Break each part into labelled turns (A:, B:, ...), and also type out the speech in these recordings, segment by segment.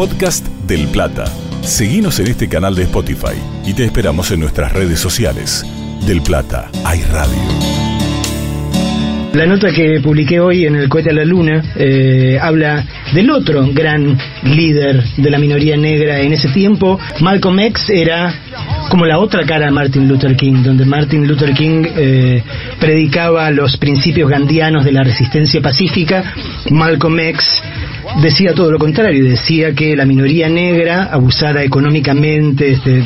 A: Podcast del Plata. Seguimos en este canal de Spotify y te esperamos en nuestras redes sociales. Del Plata, hay radio.
B: La nota que publiqué hoy en el cohete a la luna eh, habla del otro gran líder de la minoría negra en ese tiempo. Malcolm X era como la otra cara de Martin Luther King, donde Martin Luther King eh, predicaba los principios gandianos de la resistencia pacífica. Malcolm X decía todo lo contrario, decía que la minoría negra, abusada económicamente, este,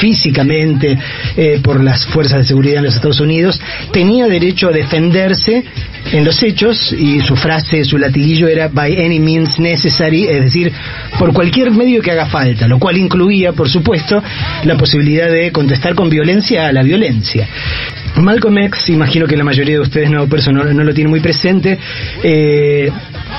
B: físicamente eh, por las fuerzas de seguridad en los Estados Unidos, tenía derecho a defenderse en los hechos y su frase, su latiguillo era by any means necessary, es decir, por cualquier medio que haga falta, lo cual incluía, por supuesto, la posibilidad de contestar con violencia a la violencia. Malcolm X, imagino que la mayoría de ustedes no, no, no lo tiene muy presente, eh,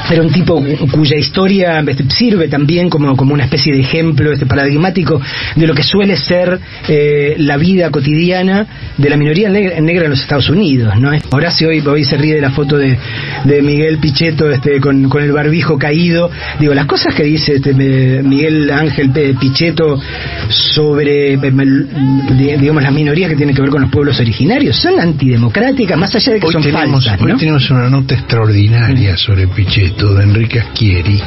B: era un tipo cuya historia este, sirve también como, como una especie de ejemplo este, paradigmático de lo que suele ser eh, la vida cotidiana de la minoría negra, en los Estados Unidos. ¿no? Horacio hoy, hoy se ríe de la foto de, de Miguel Pichetto este, con, con, el barbijo caído. Digo, las cosas que dice este, Miguel Ángel Pichetto sobre digamos las minorías que tienen que ver con los pueblos originarios son antidemocráticas, más allá de que son falsas.
C: Hoy tenemos una nota extraordinaria sobre Pichetto de Enrique Aschieri,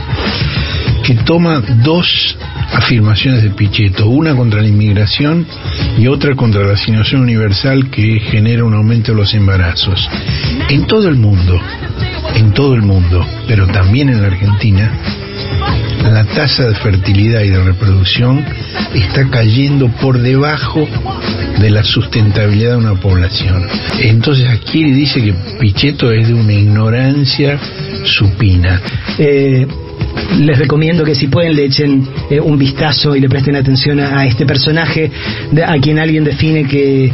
C: que toma dos afirmaciones de Pichetto, una contra la inmigración y otra contra la asignación universal que genera un aumento de los embarazos. En todo el mundo, en todo el mundo, pero también en la Argentina, la tasa de fertilidad y de reproducción está cayendo por debajo de la sustentabilidad de una población. Entonces aquí dice que Pichetto es de una ignorancia supina.
B: Eh, les recomiendo que si pueden le echen eh, un vistazo y le presten atención a, este personaje a quien alguien define que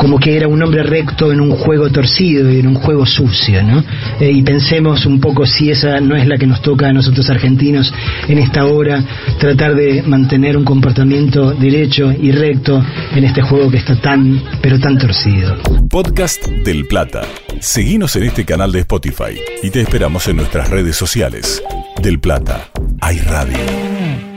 B: como que era un hombre recto en un juego torcido y en un juego sucio, ¿no? Eh, y pensemos un poco si esa no es la que nos toca a nosotros argentinos en esta hora, tratar de mantener un comportamiento derecho y recto en este juego que está tan, pero tan torcido.
A: Podcast del Plata. Seguimos en este canal de Spotify y te esperamos en nuestras redes sociales. Del Plata, hay radio.